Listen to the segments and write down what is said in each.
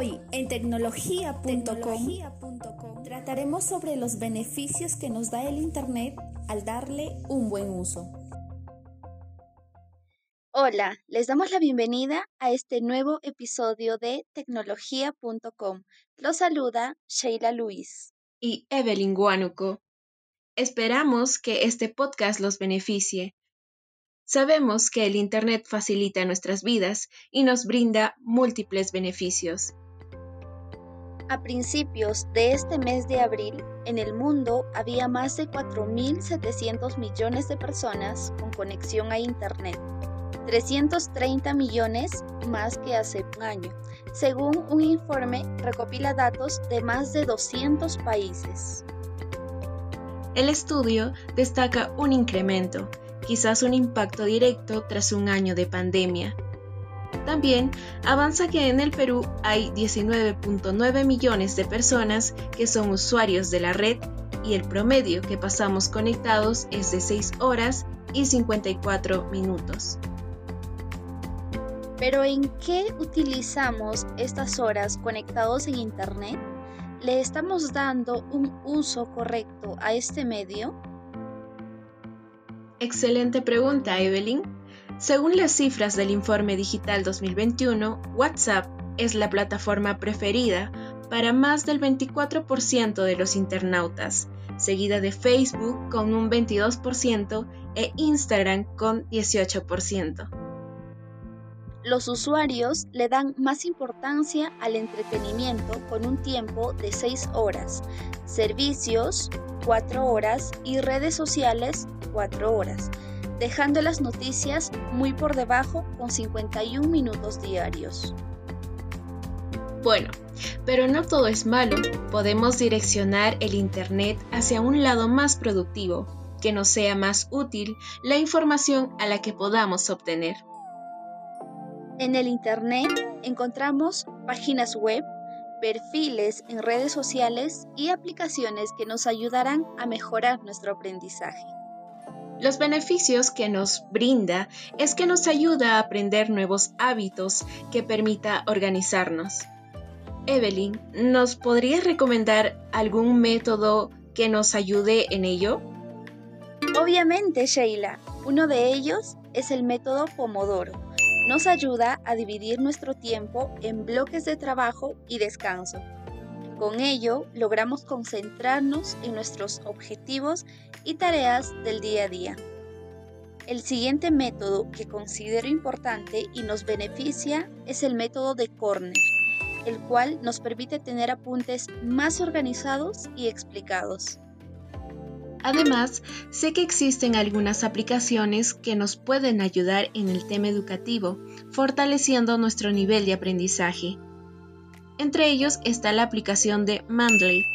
Hoy en tecnología.com trataremos sobre los beneficios que nos da el Internet al darle un buen uso. Hola, les damos la bienvenida a este nuevo episodio de tecnología.com. Los saluda Sheila Luis y Evelyn Guanuco. Esperamos que este podcast los beneficie. Sabemos que el Internet facilita nuestras vidas y nos brinda múltiples beneficios. A principios de este mes de abril, en el mundo había más de 4.700 millones de personas con conexión a Internet, 330 millones más que hace un año, según un informe recopila datos de más de 200 países. El estudio destaca un incremento, quizás un impacto directo tras un año de pandemia. También avanza que en el Perú hay 19.9 millones de personas que son usuarios de la red y el promedio que pasamos conectados es de 6 horas y 54 minutos. Pero ¿en qué utilizamos estas horas conectados en Internet? ¿Le estamos dando un uso correcto a este medio? Excelente pregunta, Evelyn. Según las cifras del Informe Digital 2021, WhatsApp es la plataforma preferida para más del 24% de los internautas, seguida de Facebook con un 22% e Instagram con 18% los usuarios le dan más importancia al entretenimiento con un tiempo de 6 horas, servicios 4 horas y redes sociales 4 horas, dejando las noticias muy por debajo con 51 minutos diarios. Bueno, pero no todo es malo. Podemos direccionar el Internet hacia un lado más productivo, que nos sea más útil la información a la que podamos obtener. En el Internet encontramos páginas web, perfiles en redes sociales y aplicaciones que nos ayudarán a mejorar nuestro aprendizaje. Los beneficios que nos brinda es que nos ayuda a aprender nuevos hábitos que permita organizarnos. Evelyn, ¿nos podrías recomendar algún método que nos ayude en ello? Obviamente, Sheila. Uno de ellos es el método Pomodoro nos ayuda a dividir nuestro tiempo en bloques de trabajo y descanso. Con ello logramos concentrarnos en nuestros objetivos y tareas del día a día. El siguiente método que considero importante y nos beneficia es el método de Corner, el cual nos permite tener apuntes más organizados y explicados. Además, sé que existen algunas aplicaciones que nos pueden ayudar en el tema educativo, fortaleciendo nuestro nivel de aprendizaje. Entre ellos está la aplicación de Mandley,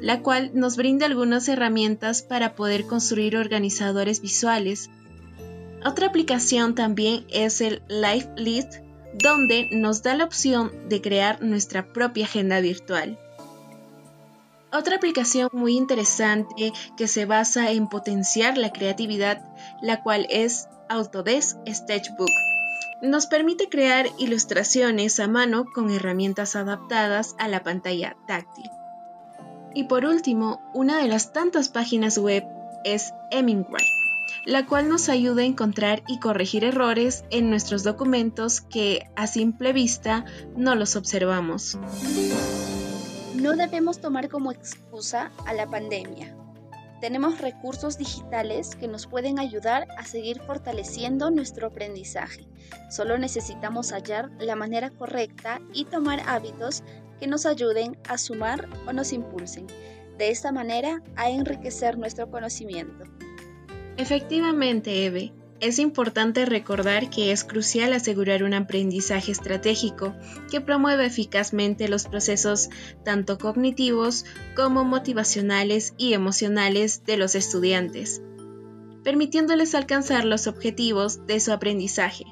la cual nos brinda algunas herramientas para poder construir organizadores visuales. Otra aplicación también es el Life List, donde nos da la opción de crear nuestra propia agenda virtual. Otra aplicación muy interesante que se basa en potenciar la creatividad, la cual es Autodesk Sketchbook. Nos permite crear ilustraciones a mano con herramientas adaptadas a la pantalla táctil. Y por último, una de las tantas páginas web es Hemingway, la cual nos ayuda a encontrar y corregir errores en nuestros documentos que a simple vista no los observamos. No debemos tomar como excusa a la pandemia. Tenemos recursos digitales que nos pueden ayudar a seguir fortaleciendo nuestro aprendizaje. Solo necesitamos hallar la manera correcta y tomar hábitos que nos ayuden a sumar o nos impulsen. De esta manera, a enriquecer nuestro conocimiento. Efectivamente, Eve. Es importante recordar que es crucial asegurar un aprendizaje estratégico que promueva eficazmente los procesos tanto cognitivos como motivacionales y emocionales de los estudiantes, permitiéndoles alcanzar los objetivos de su aprendizaje.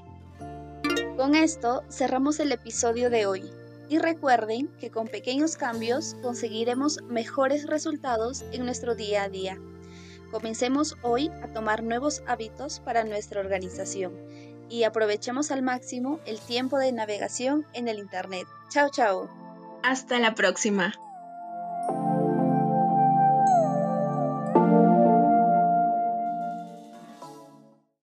Con esto cerramos el episodio de hoy y recuerden que con pequeños cambios conseguiremos mejores resultados en nuestro día a día. Comencemos hoy a tomar nuevos hábitos para nuestra organización y aprovechemos al máximo el tiempo de navegación en el Internet. Chao, chao. Hasta la próxima.